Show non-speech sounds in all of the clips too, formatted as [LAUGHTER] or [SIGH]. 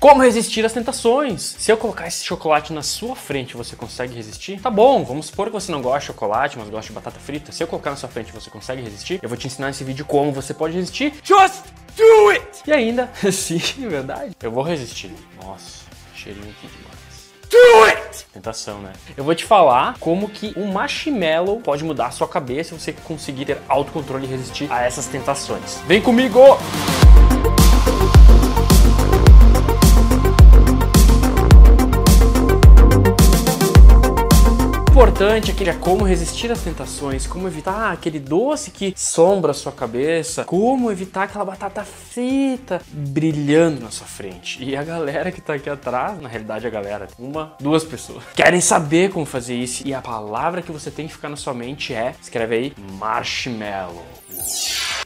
Como resistir às tentações? Se eu colocar esse chocolate na sua frente, você consegue resistir? Tá bom, vamos supor que você não gosta de chocolate, mas gosta de batata frita. Se eu colocar na sua frente, você consegue resistir? Eu vou te ensinar nesse vídeo como você pode resistir. Just do it! E ainda, [LAUGHS] sim, é verdade, eu vou resistir. Nossa, cheirinho aqui demais. Do it! Tentação, né? Eu vou te falar como que o marshmallow pode mudar a sua cabeça se você conseguir ter autocontrole e resistir a essas tentações. Vem comigo! Importante aquele é como resistir às tentações, como evitar aquele doce que sombra a sua cabeça, como evitar aquela batata frita brilhando na sua frente. E a galera que tá aqui atrás, na realidade a galera, uma, duas pessoas, querem saber como fazer isso. E a palavra que você tem que ficar na sua mente é, escreve aí, marshmallow.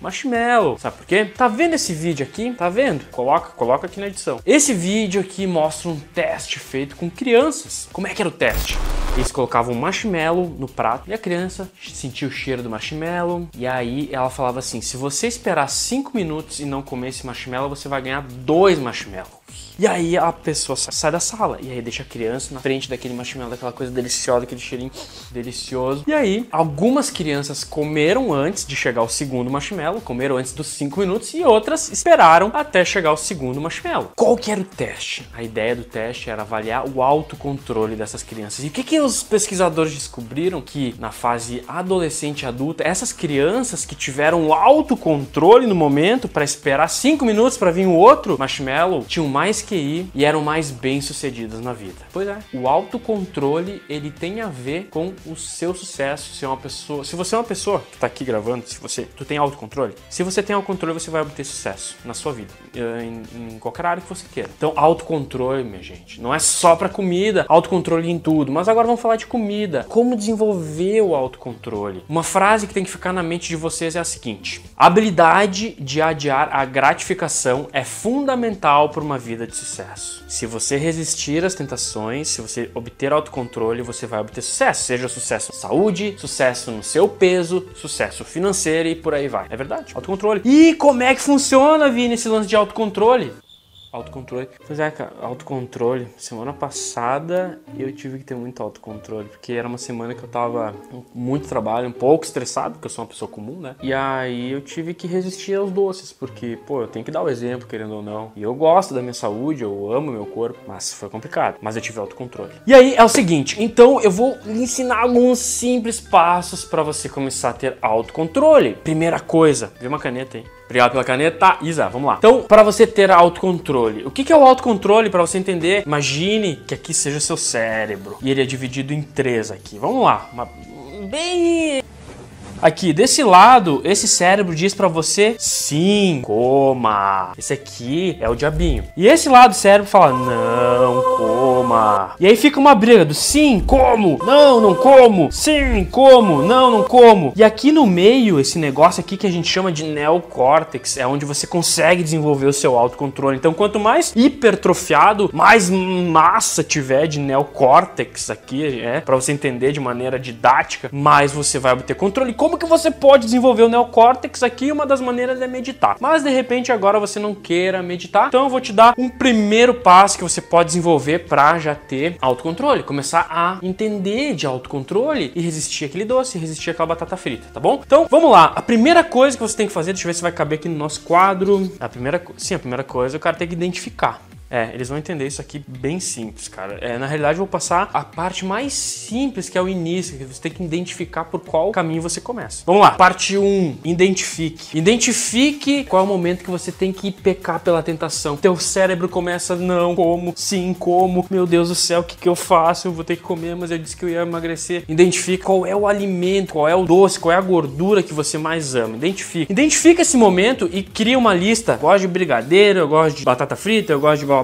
Marshmallow, sabe por quê? Tá vendo esse vídeo aqui? Tá vendo? Coloca, coloca aqui na edição. Esse vídeo aqui mostra um teste feito com crianças. Como é que era o teste? Eles colocavam um marshmallow no prato e a criança sentia o cheiro do marshmallow. E aí ela falava assim: se você esperar 5 minutos e não comer esse marshmallow, você vai ganhar dois marshmallows. E aí a pessoa sai da sala e aí deixa a criança na frente daquele marshmallow, daquela coisa deliciosa, aquele cheirinho delicioso. E aí algumas crianças comeram antes de chegar o segundo marshmallow, comeram antes dos 5 minutos e outras esperaram até chegar o segundo marshmallow. Qual que era o teste? A ideia do teste era avaliar o autocontrole dessas crianças. E o que que os pesquisadores descobriram que na fase adolescente e adulta, essas crianças que tiveram autocontrole no momento para esperar 5 minutos para vir o outro marshmallow, tinham mais QI e eram mais bem-sucedidas na vida. Pois é, o autocontrole ele tem a ver com o seu sucesso. Se é uma pessoa, se você é uma pessoa que está aqui gravando, se você tu tem autocontrole, se você tem autocontrole, você vai obter sucesso na sua vida, eh, em, em qualquer área que você queira. Então, autocontrole, minha gente, não é só para comida, autocontrole em tudo. Mas agora vamos falar de comida. Como desenvolver o autocontrole? Uma frase que tem que ficar na mente de vocês é a seguinte: a habilidade de adiar a gratificação é fundamental para uma vida de de sucesso. Se você resistir às tentações, se você obter autocontrole, você vai obter sucesso. Seja sucesso na saúde, sucesso no seu peso, sucesso financeiro e por aí vai. É verdade, autocontrole. E como é que funciona, Vini, esse lance de autocontrole? Autocontrole. Pois é, cara, autocontrole. Semana passada eu tive que ter muito autocontrole, porque era uma semana que eu tava com muito trabalho, um pouco estressado, porque eu sou uma pessoa comum, né? E aí eu tive que resistir aos doces, porque, pô, eu tenho que dar o exemplo, querendo ou não. E eu gosto da minha saúde, eu amo meu corpo, mas foi complicado. Mas eu tive autocontrole. E aí é o seguinte, então eu vou lhe ensinar alguns simples passos para você começar a ter autocontrole. Primeira coisa, vê uma caneta aí. Obrigado pela caneta, Isa. Vamos lá. Então, para você ter autocontrole, o que é o autocontrole? Para você entender, imagine que aqui seja seu cérebro e ele é dividido em três aqui. Vamos lá, uma... bem Aqui, desse lado, esse cérebro diz para você sim, coma. Esse aqui é o diabinho. E esse lado do cérebro fala não, coma. E aí fica uma briga do sim, como, não, não como, sim, como, não, não como. E aqui no meio, esse negócio aqui que a gente chama de neocórtex, é onde você consegue desenvolver o seu autocontrole. Então, quanto mais hipertrofiado, mais massa tiver de neocórtex aqui, é, para você entender de maneira didática, mais você vai obter controle. Como que você pode desenvolver o neocórtex aqui? Uma das maneiras é meditar. Mas de repente agora você não queira meditar, então eu vou te dar um primeiro passo que você pode desenvolver para já ter autocontrole, começar a entender de autocontrole e resistir aquele doce, resistir aquela batata frita, tá bom? Então, vamos lá. A primeira coisa que você tem que fazer, deixa eu ver se vai caber aqui no nosso quadro. A primeira, sim, a primeira coisa, o cara tem que identificar. É, eles vão entender isso aqui bem simples, cara. É, na realidade, eu vou passar a parte mais simples, que é o início, que você tem que identificar por qual caminho você começa. Vamos lá. Parte 1. Identifique. Identifique qual é o momento que você tem que pecar pela tentação. Teu cérebro começa, não, como, sim, como, meu Deus do céu, o que, que eu faço? Eu vou ter que comer, mas eu disse que eu ia emagrecer. Identifique qual é o alimento, qual é o doce, qual é a gordura que você mais ama. Identifique. Identifica esse momento e cria uma lista. Eu gosto de brigadeiro, eu gosto de batata frita, eu gosto de blá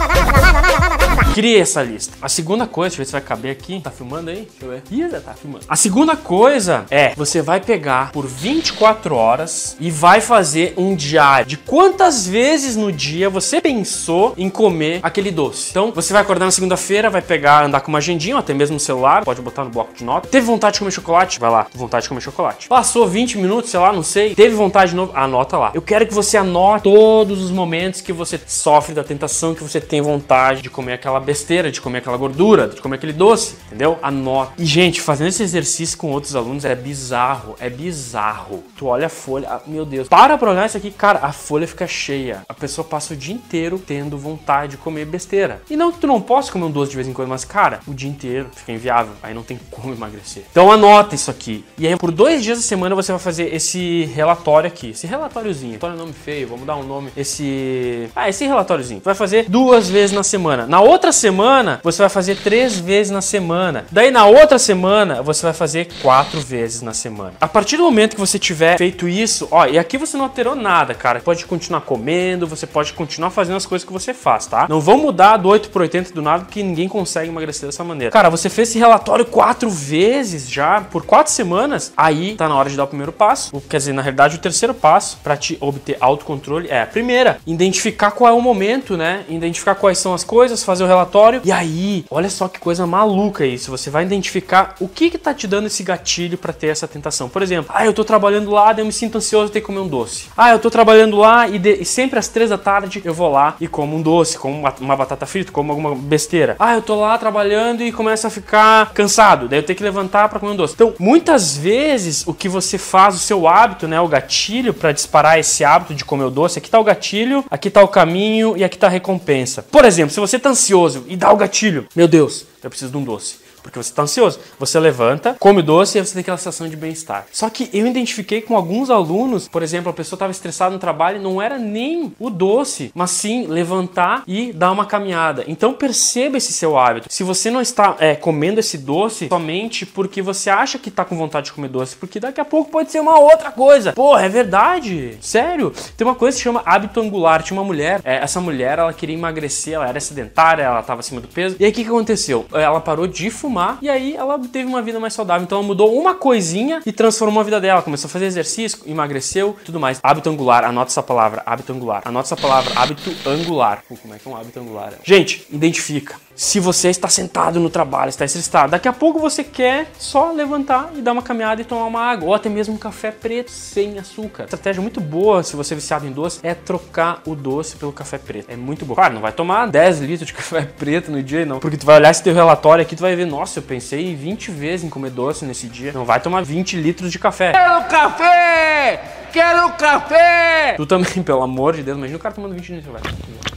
Crie essa lista. A segunda coisa, deixa eu ver se vai caber aqui. Tá filmando aí? Deixa eu ver. Ih, já tá filmando. A segunda coisa é, você vai pegar por 24 horas e vai fazer um diário de quantas vezes no dia você pensou em comer aquele doce. Então, você vai acordar na segunda-feira, vai pegar, andar com uma agendinha, ou até mesmo no celular, pode botar no bloco de nota. Teve vontade de comer chocolate? Vai lá, vontade de comer chocolate. Passou 20 minutos, sei lá, não sei. Teve vontade de novo? Anota lá. Eu quero que você anote todos os momentos que você sofre da tentação, que você tem vontade de comer aquela besteira, de comer aquela gordura, de comer aquele doce, entendeu? Anota. E, gente, fazendo esse exercício com outros alunos é bizarro, é bizarro. Tu olha a folha, ah, meu Deus. Para pra olhar isso aqui, cara, a folha fica cheia. A pessoa passa o dia inteiro tendo vontade de comer besteira. E não que tu não possa comer um doce de vez em quando, mas, cara, o dia inteiro fica inviável. Aí não tem como emagrecer. Então anota isso aqui. E aí, por dois dias da semana, você vai fazer esse relatório aqui. Esse relatóriozinho. Relatório nome feio, vamos dar um nome. Esse. Ah, esse relatóriozinho. Vai fazer duas vezes na semana. Na outra semana, você vai fazer três vezes na semana. Daí na outra semana, você vai fazer quatro vezes na semana. A partir do momento que você tiver feito isso, ó, e aqui você não alterou nada, cara. Pode continuar comendo, você pode continuar fazendo as coisas que você faz, tá? Não vão mudar do 8 pro 80 do nada, porque ninguém consegue emagrecer dessa maneira. Cara, você fez esse relatório quatro vezes já, por quatro semanas, aí tá na hora de dar o primeiro passo. Quer dizer, na realidade, o terceiro passo para te obter autocontrole é a primeira, identificar qual é o momento, né? Identificar quais são as coisas, fazer o relatório. E aí, olha só que coisa maluca isso. Você vai identificar o que que tá te dando esse gatilho para ter essa tentação. Por exemplo, ah, eu tô trabalhando lá, eu me sinto ansioso de que comer um doce. Ah, eu tô trabalhando lá e, de... e sempre às três da tarde eu vou lá e como um doce, como uma, uma batata frita, como alguma besteira. Ah, eu tô lá trabalhando e começo a ficar cansado, daí eu tenho que levantar para comer um doce. Então, muitas vezes o que você faz, o seu hábito, né, o gatilho para disparar esse hábito de comer o doce, aqui tá o gatilho, aqui tá o caminho e aqui tá a recompensa. Por exemplo, se você tá ansioso e dá o gatilho, meu Deus, eu preciso de um doce porque você está ansioso. Você levanta, come o doce e você tem aquela sensação de bem-estar. Só que eu identifiquei com alguns alunos, por exemplo, a pessoa estava estressada no trabalho e não era nem o doce, mas sim levantar e dar uma caminhada. Então perceba esse seu hábito. Se você não está é, comendo esse doce somente porque você acha que está com vontade de comer doce, porque daqui a pouco pode ser uma outra coisa. Porra, é verdade. Sério. Tem uma coisa que se chama hábito angular. Tinha uma mulher, é, essa mulher, ela queria emagrecer, ela era sedentária, ela estava acima do peso. E aí o que, que aconteceu? Ela parou de fumar e aí ela teve uma vida mais saudável. Então ela mudou uma coisinha e transformou a vida dela. Começou a fazer exercício, emagreceu tudo mais. Hábito angular, anota essa palavra, hábito angular. Anota essa palavra, hábito angular. como é que é um hábito angular? Gente, identifica. Se você está sentado no trabalho, está estressado, daqui a pouco você quer só levantar e dar uma caminhada e tomar uma água, ou até mesmo um café preto sem açúcar. Estratégia muito boa, se você é viciado em doce, é trocar o doce pelo café preto. É muito bom. Claro, não vai tomar 10 litros de [LAUGHS] café preto no dia, não. Porque tu vai olhar esse teu relatório aqui, tu vai ver, nossa, eu pensei 20 vezes em comer doce nesse dia. Não vai tomar 20 litros de café. Quero café! Quero café! Tu também, [LAUGHS] pelo amor de Deus, imagina o cara tomando 20 litros, vai.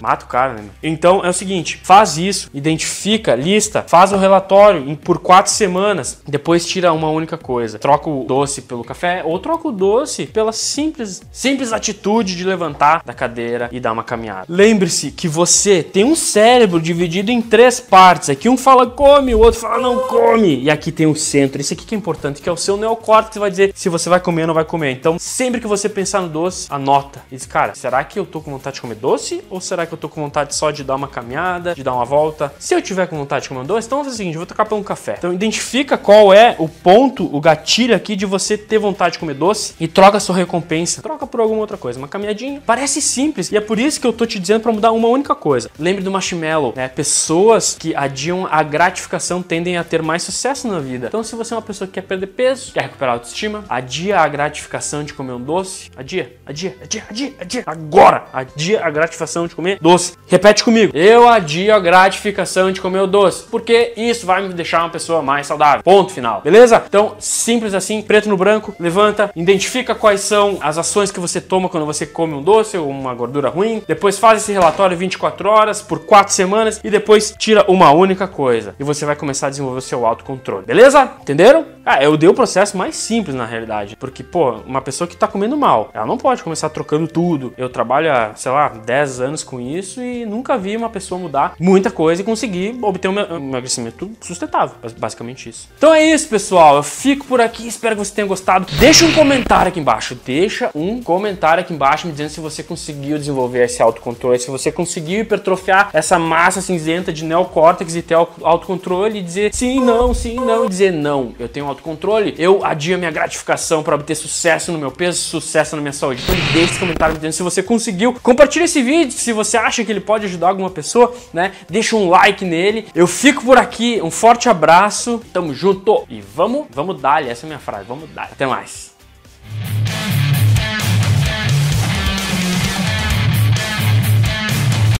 Mata o cara, né? Então é o seguinte: faz isso, identifica, lista, faz o relatório por quatro semanas, depois tira uma única coisa. Troca o doce pelo café ou troca o doce pela simples, simples atitude de levantar da cadeira e dar uma caminhada. Lembre-se que você tem um cérebro dividido em três partes. Aqui um fala come, o outro fala não come. E aqui tem o centro. Isso aqui que é importante, que é o seu neocórtex que vai dizer se você vai comer ou não vai comer. Então, sempre que você pensar no doce, anota. E diz, cara, será que eu tô com vontade de comer doce? Ou será que eu tô com vontade só de dar uma caminhada, de dar uma volta. Se eu tiver com vontade de comer um doce, então vamos fazer o seguinte, eu vou tocar para um café. Então identifica qual é o ponto, o gatilho aqui de você ter vontade de comer doce e troca sua recompensa. Troca por alguma outra coisa, uma caminhadinha. Parece simples e é por isso que eu tô te dizendo para mudar uma única coisa. Lembre do marshmallow, né? Pessoas que adiam a gratificação tendem a ter mais sucesso na vida. Então se você é uma pessoa que quer perder peso, quer recuperar a autoestima, adia a gratificação de comer um doce, adia, adia, adia, adia, adia. Agora, adia a gratificação de comer doce. Repete comigo. Eu adio a gratificação de comer o doce, porque isso vai me deixar uma pessoa mais saudável. Ponto final. Beleza? Então, simples assim, preto no branco, levanta, identifica quais são as ações que você toma quando você come um doce ou uma gordura ruim. Depois faz esse relatório 24 horas por 4 semanas e depois tira uma única coisa. E você vai começar a desenvolver o seu autocontrole. Beleza? Entenderam? Ah, eu dei o processo mais simples na realidade. Porque, pô, uma pessoa que tá comendo mal, ela não pode começar trocando tudo. Eu trabalho há, sei lá, 10 anos com isso e nunca vi uma pessoa mudar muita coisa e conseguir obter um emagrecimento sustentável. Basicamente isso. Então é isso, pessoal. Eu fico por aqui. Espero que você tenha gostado. Deixa um comentário aqui embaixo. Deixa um comentário aqui embaixo me dizendo se você conseguiu desenvolver esse autocontrole, se você conseguiu hipertrofiar essa massa cinzenta de neocórtex e ter autocontrole e dizer sim, não, sim, não, e dizer não. Eu tenho autocontrole, eu adio minha gratificação para obter sucesso no meu peso, sucesso na minha saúde. Então deixe esse comentário me dizendo se você conseguiu. Compartilhe esse vídeo se acha que ele pode ajudar alguma pessoa, né? Deixa um like nele. Eu fico por aqui. Um forte abraço. Tamo junto e vamos, vamos dar, essa é a minha frase. Vamos dar. Até mais.